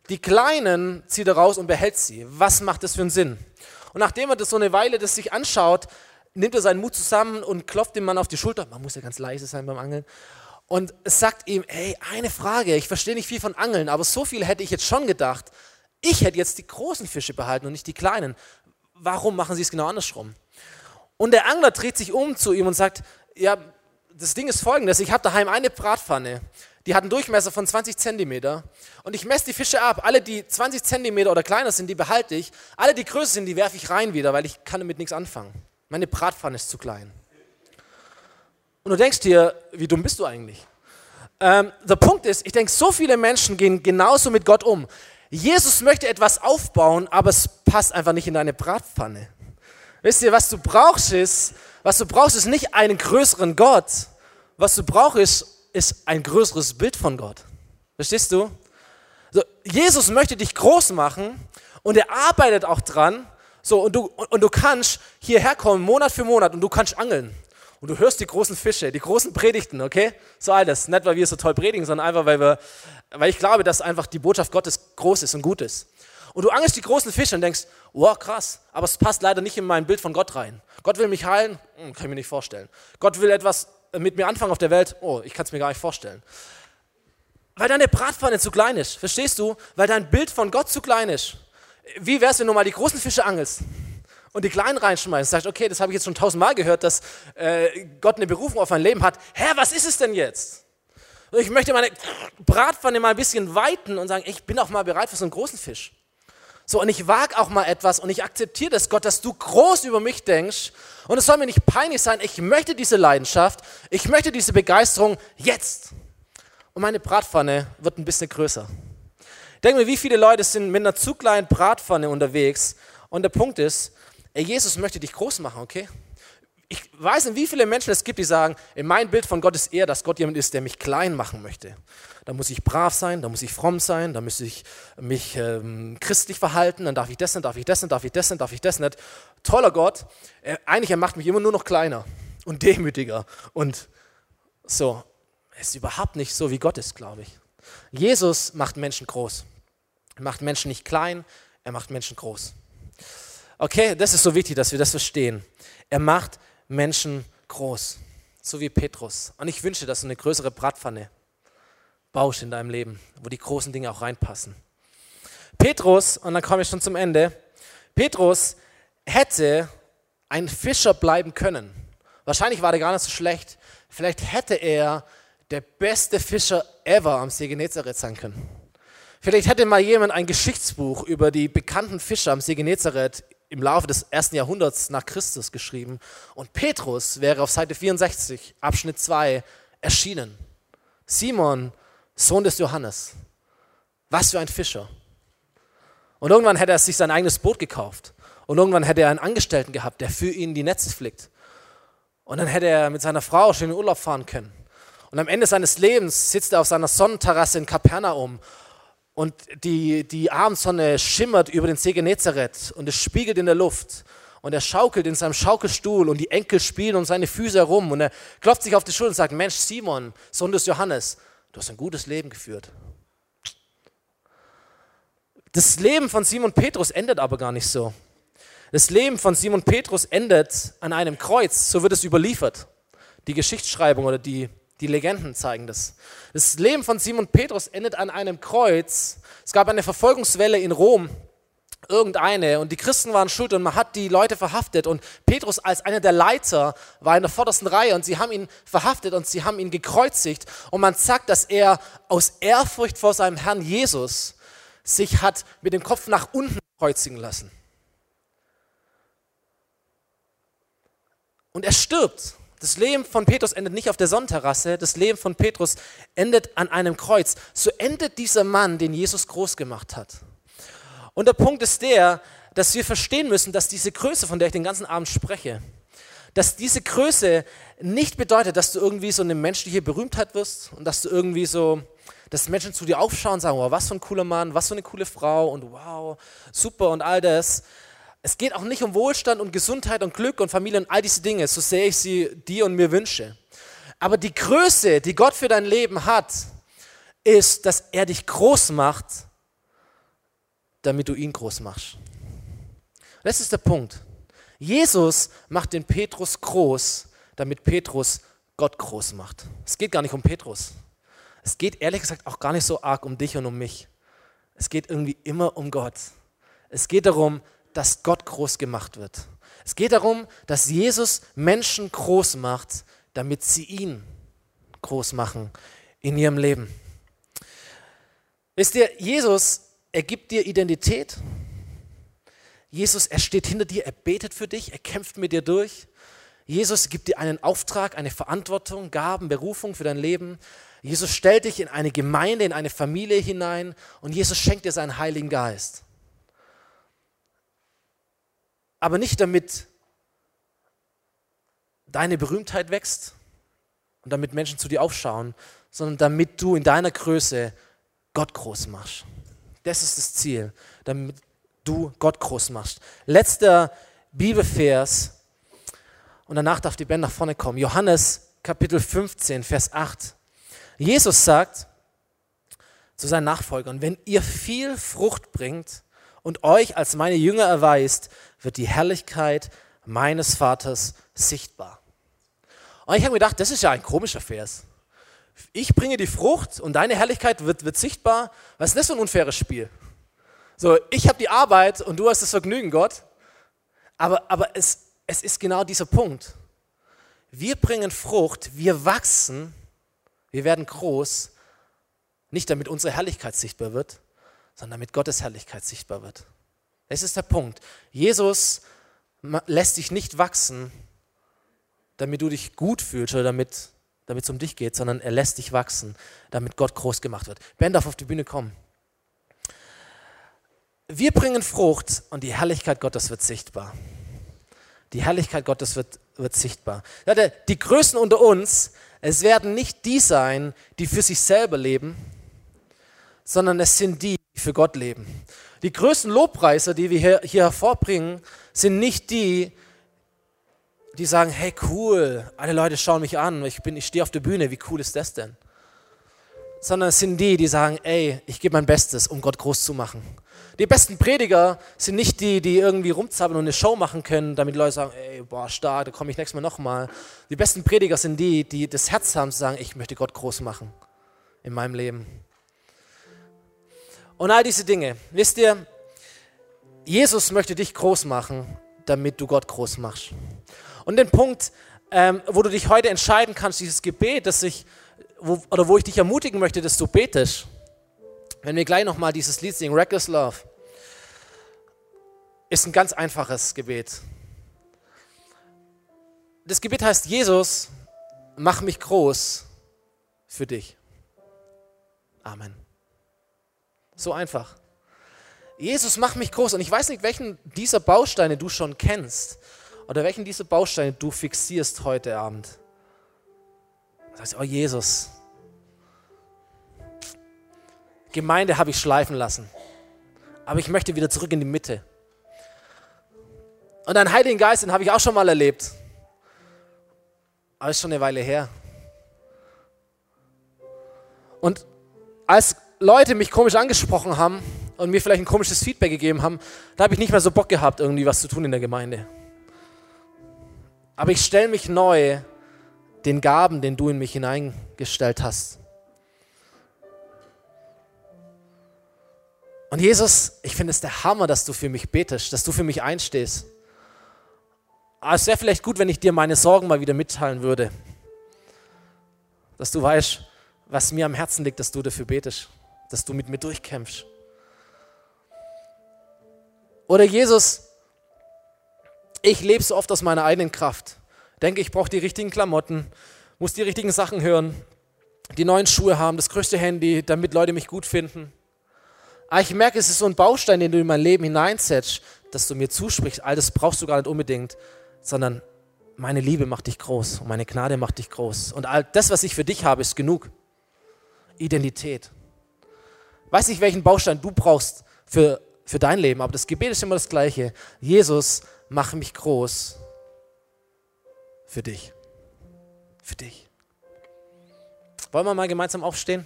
Speaker 1: Die kleinen zieht er raus und behält sie. Was macht das für einen Sinn? Und nachdem er das so eine Weile das sich anschaut, nimmt er seinen Mut zusammen und klopft dem Mann auf die Schulter. Man muss ja ganz leise sein beim Angeln. Und sagt ihm, hey, eine Frage, ich verstehe nicht viel von Angeln, aber so viel hätte ich jetzt schon gedacht. Ich hätte jetzt die großen Fische behalten und nicht die kleinen. Warum machen Sie es genau andersrum? Und der Angler dreht sich um zu ihm und sagt, ja, das Ding ist folgendes, ich habe daheim eine Bratpfanne, die hat einen Durchmesser von 20 Zentimeter und ich messe die Fische ab. Alle, die 20 Zentimeter oder kleiner sind, die behalte ich. Alle, die größer sind, die werfe ich rein wieder, weil ich kann damit nichts anfangen. Meine Bratpfanne ist zu klein. Und du denkst dir, wie dumm bist du eigentlich? Ähm, der Punkt ist, ich denke, so viele Menschen gehen genauso mit Gott um. Jesus möchte etwas aufbauen, aber es passt einfach nicht in deine Bratpfanne. Wisst ihr, was du brauchst ist, was du brauchst ist nicht einen größeren Gott. Was du brauchst ist, ist ein größeres Bild von Gott. Verstehst du? So, Jesus möchte dich groß machen und er arbeitet auch dran. So, und du, und du kannst hierher kommen, Monat für Monat, und du kannst angeln. Und du hörst die großen Fische, die großen Predigten, okay? So alles. Nicht, weil wir so toll predigen, sondern einfach, weil, wir, weil ich glaube, dass einfach die Botschaft Gottes groß ist und gut ist. Und du angelst die großen Fische und denkst, wow, krass, aber es passt leider nicht in mein Bild von Gott rein. Gott will mich heilen? Hm, kann ich mir nicht vorstellen. Gott will etwas mit mir anfangen auf der Welt? Oh, ich kann es mir gar nicht vorstellen. Weil deine Bratpfanne zu klein ist, verstehst du? Weil dein Bild von Gott zu klein ist. Wie wär's, wenn du mal die großen Fische angelst? und die Kleinen reinschmeißt, sagst, okay, das habe ich jetzt schon tausendmal gehört, dass äh, Gott eine Berufung auf mein Leben hat. Herr, was ist es denn jetzt? Und ich möchte meine Bratpfanne mal ein bisschen weiten und sagen, ich bin auch mal bereit für so einen großen Fisch. So, und ich wage auch mal etwas und ich akzeptiere das, Gott, dass du groß über mich denkst. Und es soll mir nicht peinlich sein. Ich möchte diese Leidenschaft, ich möchte diese Begeisterung jetzt. Und meine Bratpfanne wird ein bisschen größer. Denk mir, wie viele Leute sind mit einer zu kleinen Bratpfanne unterwegs. Und der Punkt ist, Jesus möchte dich groß machen, okay? Ich weiß nicht, wie viele Menschen es gibt, die sagen, mein Bild von Gott ist eher, dass Gott jemand ist, der mich klein machen möchte. Da muss ich brav sein, da muss ich fromm sein, da muss ich mich ähm, christlich verhalten, dann darf ich das nicht, darf ich das nicht, darf ich das nicht, darf ich das nicht. Toller Gott, äh, eigentlich er macht mich immer nur noch kleiner und demütiger und so. Es ist überhaupt nicht so, wie Gott ist, glaube ich. Jesus macht Menschen groß. Er macht Menschen nicht klein, er macht Menschen groß. Okay, das ist so wichtig, dass wir das verstehen. Er macht Menschen groß, so wie Petrus. Und ich wünsche, dass du eine größere Bratpfanne baust in deinem Leben, wo die großen Dinge auch reinpassen. Petrus, und dann komme ich schon zum Ende, Petrus hätte ein Fischer bleiben können. Wahrscheinlich war der gar nicht so schlecht. Vielleicht hätte er der beste Fischer ever am See Genezareth sein können. Vielleicht hätte mal jemand ein Geschichtsbuch über die bekannten Fischer am See Genezareth im Laufe des ersten Jahrhunderts nach Christus geschrieben und Petrus wäre auf Seite 64, Abschnitt 2 erschienen. Simon Sohn des Johannes. Was für ein Fischer. Und irgendwann hätte er sich sein eigenes Boot gekauft. Und irgendwann hätte er einen Angestellten gehabt, der für ihn die Netze flickt. Und dann hätte er mit seiner Frau schön in den Urlaub fahren können. Und am Ende seines Lebens sitzt er auf seiner Sonnenterrasse in Kapernaum und die, die Abendsonne schimmert über den See Genezareth und es spiegelt in der Luft. Und er schaukelt in seinem Schaukelstuhl und die Enkel spielen um seine Füße herum und er klopft sich auf die Schulter und sagt, Mensch, Simon, Sohn des Johannes, Du hast ein gutes Leben geführt. Das Leben von Simon Petrus endet aber gar nicht so. Das Leben von Simon Petrus endet an einem Kreuz, so wird es überliefert. Die Geschichtsschreibung oder die, die Legenden zeigen das. Das Leben von Simon Petrus endet an einem Kreuz. Es gab eine Verfolgungswelle in Rom irgendeine und die Christen waren schuld und man hat die Leute verhaftet und Petrus als einer der Leiter war in der vordersten Reihe und sie haben ihn verhaftet und sie haben ihn gekreuzigt und man sagt, dass er aus Ehrfurcht vor seinem Herrn Jesus sich hat mit dem Kopf nach unten kreuzigen lassen. Und er stirbt. Das Leben von Petrus endet nicht auf der Sonnenterrasse, das Leben von Petrus endet an einem Kreuz. So endet dieser Mann, den Jesus groß gemacht hat. Und der Punkt ist der, dass wir verstehen müssen, dass diese Größe, von der ich den ganzen Abend spreche, dass diese Größe nicht bedeutet, dass du irgendwie so eine menschliche Berühmtheit wirst und dass du irgendwie so dass Menschen zu dir aufschauen und sagen, wow, was für ein cooler Mann, was für eine coole Frau und wow, super und all das. Es geht auch nicht um Wohlstand und Gesundheit und Glück und Familie und all diese Dinge, so sehr ich sie dir und mir wünsche. Aber die Größe, die Gott für dein Leben hat, ist, dass er dich groß macht, damit du ihn groß machst. Das ist der Punkt. Jesus macht den Petrus groß, damit Petrus Gott groß macht. Es geht gar nicht um Petrus. Es geht ehrlich gesagt auch gar nicht so arg um dich und um mich. Es geht irgendwie immer um Gott. Es geht darum, dass Gott groß gemacht wird. Es geht darum, dass Jesus Menschen groß macht, damit sie ihn groß machen in ihrem Leben. Wisst ihr, Jesus, er gibt dir Identität. Jesus, er steht hinter dir, er betet für dich, er kämpft mit dir durch. Jesus gibt dir einen Auftrag, eine Verantwortung, Gaben, Berufung für dein Leben. Jesus stellt dich in eine Gemeinde, in eine Familie hinein und Jesus schenkt dir seinen Heiligen Geist. Aber nicht damit deine Berühmtheit wächst und damit Menschen zu dir aufschauen, sondern damit du in deiner Größe Gott groß machst. Das ist das Ziel, damit du Gott groß machst. Letzter Bibelvers und danach darf die Band nach vorne kommen. Johannes Kapitel 15, Vers 8. Jesus sagt zu seinen Nachfolgern, wenn ihr viel Frucht bringt und euch als meine Jünger erweist, wird die Herrlichkeit meines Vaters sichtbar. Und ich habe mir gedacht, das ist ja ein komischer Vers. Ich bringe die Frucht und deine Herrlichkeit wird, wird sichtbar. Was ist das für ein unfaires Spiel? So, ich habe die Arbeit und du hast das Vergnügen, Gott. Aber, aber es, es ist genau dieser Punkt. Wir bringen Frucht, wir wachsen, wir werden groß, nicht damit unsere Herrlichkeit sichtbar wird, sondern damit Gottes Herrlichkeit sichtbar wird. Das ist der Punkt. Jesus lässt dich nicht wachsen, damit du dich gut fühlst oder damit, damit es um dich geht, sondern er lässt dich wachsen, damit Gott groß gemacht wird. Ben darf auf die Bühne kommen. Wir bringen Frucht und die Herrlichkeit Gottes wird sichtbar. Die Herrlichkeit Gottes wird, wird sichtbar. Die Größten unter uns, es werden nicht die sein, die für sich selber leben, sondern es sind die für Gott leben. Die größten Lobpreiser, die wir hier, hier hervorbringen, sind nicht die, die sagen, hey cool, alle Leute schauen mich an, ich, ich stehe auf der Bühne, wie cool ist das denn? Sondern es sind die, die sagen, ey, ich gebe mein Bestes, um Gott groß zu machen. Die besten Prediger sind nicht die, die irgendwie rumzappeln und eine Show machen können, damit Leute sagen, ey, boah, stark, da komme ich nächstes Mal nochmal. Die besten Prediger sind die, die das Herz haben zu sagen, ich möchte Gott groß machen in meinem Leben. Und all diese Dinge. Wisst ihr, Jesus möchte dich groß machen, damit du Gott groß machst. Und den Punkt, ähm, wo du dich heute entscheiden kannst, dieses Gebet, das ich, wo, oder wo ich dich ermutigen möchte, dass du betest, wenn wir gleich nochmal dieses Lied singen, Reckless Love, ist ein ganz einfaches Gebet. Das Gebet heißt, Jesus, mach mich groß für dich. Amen. So einfach. Jesus, mach mich groß. Und ich weiß nicht, welchen dieser Bausteine du schon kennst oder welchen dieser Bausteine du fixierst heute Abend. Du sagst, oh Jesus, Gemeinde habe ich schleifen lassen, aber ich möchte wieder zurück in die Mitte. Und einen Heiligen Geist, den habe ich auch schon mal erlebt. Aber ist schon eine Weile her. Und als Leute mich komisch angesprochen haben und mir vielleicht ein komisches Feedback gegeben haben, da habe ich nicht mehr so Bock gehabt, irgendwie was zu tun in der Gemeinde. Aber ich stelle mich neu den Gaben, den du in mich hineingestellt hast. Und Jesus, ich finde es der Hammer, dass du für mich betest, dass du für mich einstehst. Aber es wäre vielleicht gut, wenn ich dir meine Sorgen mal wieder mitteilen würde. Dass du weißt, was mir am Herzen liegt, dass du dafür betest dass du mit mir durchkämpfst. Oder Jesus, ich lebe so oft aus meiner eigenen Kraft. Denke, ich brauche die richtigen Klamotten, muss die richtigen Sachen hören, die neuen Schuhe haben, das größte Handy, damit Leute mich gut finden. Aber ich merke, es ist so ein Baustein, den du in mein Leben hineinsetzt, dass du mir zusprichst. All das brauchst du gar nicht unbedingt, sondern meine Liebe macht dich groß und meine Gnade macht dich groß. Und all das, was ich für dich habe, ist genug. Identität. Weiß nicht, welchen Baustein du brauchst für, für dein Leben, aber das Gebet ist immer das gleiche. Jesus, mach mich groß für dich. Für dich. Wollen wir mal gemeinsam aufstehen?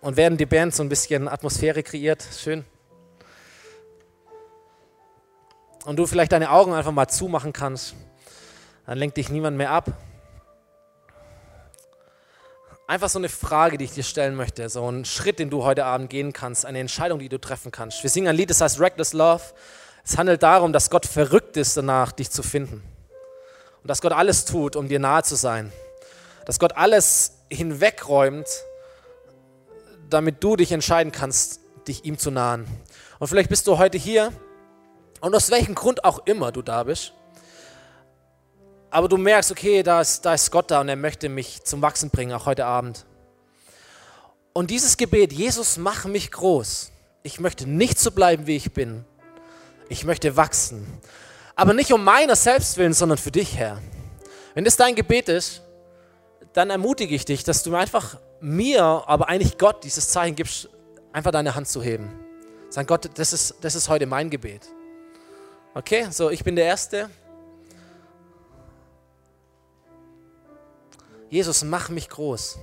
Speaker 1: Und werden die Band so ein bisschen Atmosphäre kreiert. Schön. Und du vielleicht deine Augen einfach mal zumachen kannst. Dann lenkt dich niemand mehr ab. Einfach so eine Frage, die ich dir stellen möchte, so ein Schritt, den du heute Abend gehen kannst, eine Entscheidung, die du treffen kannst. Wir singen ein Lied, das heißt Reckless Love. Es handelt darum, dass Gott verrückt ist danach, dich zu finden. Und dass Gott alles tut, um dir nahe zu sein. Dass Gott alles hinwegräumt, damit du dich entscheiden kannst, dich ihm zu nahen. Und vielleicht bist du heute hier und aus welchem Grund auch immer du da bist aber du merkst, okay, da ist, da ist Gott da und er möchte mich zum Wachsen bringen, auch heute Abend. Und dieses Gebet, Jesus, mach mich groß. Ich möchte nicht so bleiben, wie ich bin. Ich möchte wachsen. Aber nicht um meiner selbst willen, sondern für dich, Herr. Wenn das dein Gebet ist, dann ermutige ich dich, dass du einfach mir, aber eigentlich Gott dieses Zeichen gibst, einfach deine Hand zu heben. Sag Gott, das ist, das ist heute mein Gebet. Okay, so ich bin der Erste. Jesus, mach mich groß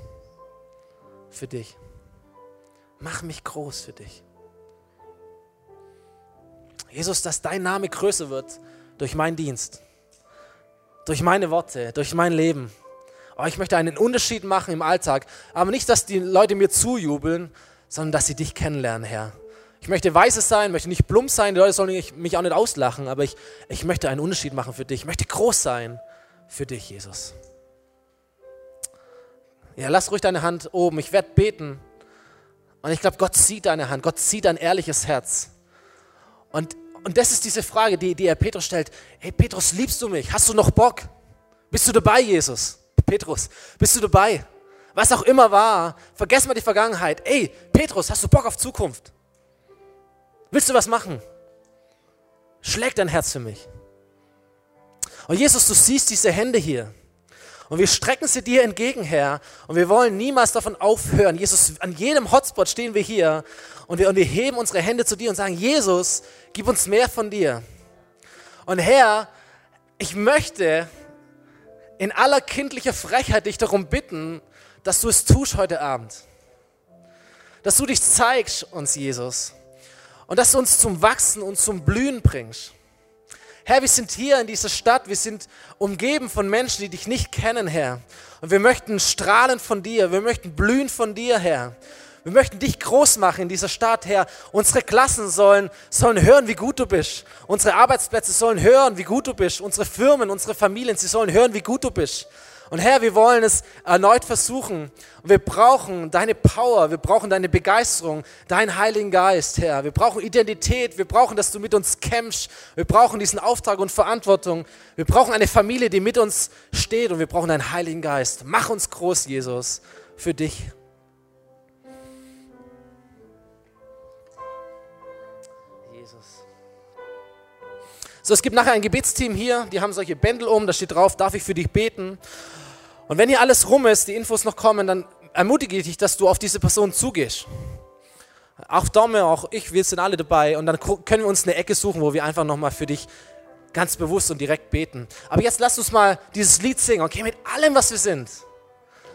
Speaker 1: für dich. Mach mich groß für dich. Jesus, dass dein Name größer wird durch meinen Dienst, durch meine Worte, durch mein Leben. Oh, ich möchte einen Unterschied machen im Alltag, aber nicht, dass die Leute mir zujubeln, sondern dass sie dich kennenlernen, Herr. Ich möchte weißes sein, möchte nicht plump sein, die Leute sollen mich auch nicht auslachen, aber ich, ich möchte einen Unterschied machen für dich. Ich möchte groß sein für dich, Jesus. Ja, lass ruhig deine Hand oben. Ich werde beten. Und ich glaube, Gott sieht deine Hand. Gott sieht dein ehrliches Herz. Und, und das ist diese Frage, die, die er Petrus stellt. Hey, Petrus, liebst du mich? Hast du noch Bock? Bist du dabei, Jesus? Petrus, bist du dabei? Was auch immer war, vergess mal die Vergangenheit. Ey, Petrus, hast du Bock auf Zukunft? Willst du was machen? Schlägt dein Herz für mich. Und Jesus, du siehst diese Hände hier. Und wir strecken sie dir entgegen, Herr. Und wir wollen niemals davon aufhören. Jesus, an jedem Hotspot stehen wir hier und wir, und wir heben unsere Hände zu dir und sagen, Jesus, gib uns mehr von dir. Und Herr, ich möchte in aller kindlicher Frechheit dich darum bitten, dass du es tust heute Abend. Dass du dich zeigst uns, Jesus. Und dass du uns zum Wachsen und zum Blühen bringst. Herr, wir sind hier in dieser Stadt, wir sind umgeben von Menschen, die dich nicht kennen, Herr. Und wir möchten strahlen von dir, wir möchten blühen von dir, Herr. Wir möchten dich groß machen in dieser Stadt, Herr. Unsere Klassen sollen, sollen hören, wie gut du bist. Unsere Arbeitsplätze sollen hören, wie gut du bist. Unsere Firmen, unsere Familien, sie sollen hören, wie gut du bist. Und Herr, wir wollen es erneut versuchen. Wir brauchen deine Power, wir brauchen deine Begeisterung, deinen Heiligen Geist, Herr. Wir brauchen Identität, wir brauchen, dass du mit uns kämpfst. Wir brauchen diesen Auftrag und Verantwortung. Wir brauchen eine Familie, die mit uns steht und wir brauchen deinen Heiligen Geist. Mach uns groß, Jesus, für dich. Jesus. So, es gibt nachher ein Gebetsteam hier, die haben solche Bändel um, da steht drauf, darf ich für dich beten? Und wenn hier alles rum ist, die Infos noch kommen, dann ermutige ich dich, dass du auf diese Person zugehst. Auch Domme, auch ich, wir sind alle dabei und dann können wir uns eine Ecke suchen, wo wir einfach nochmal für dich ganz bewusst und direkt beten. Aber jetzt lass uns mal dieses Lied singen, okay, mit allem, was wir sind.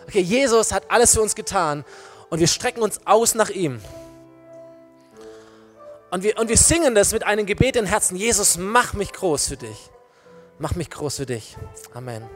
Speaker 1: Okay, Jesus hat alles für uns getan und wir strecken uns aus nach ihm. Und wir, und wir singen das mit einem Gebet im Herzen. Jesus, mach mich groß für dich. Mach mich groß für dich. Amen.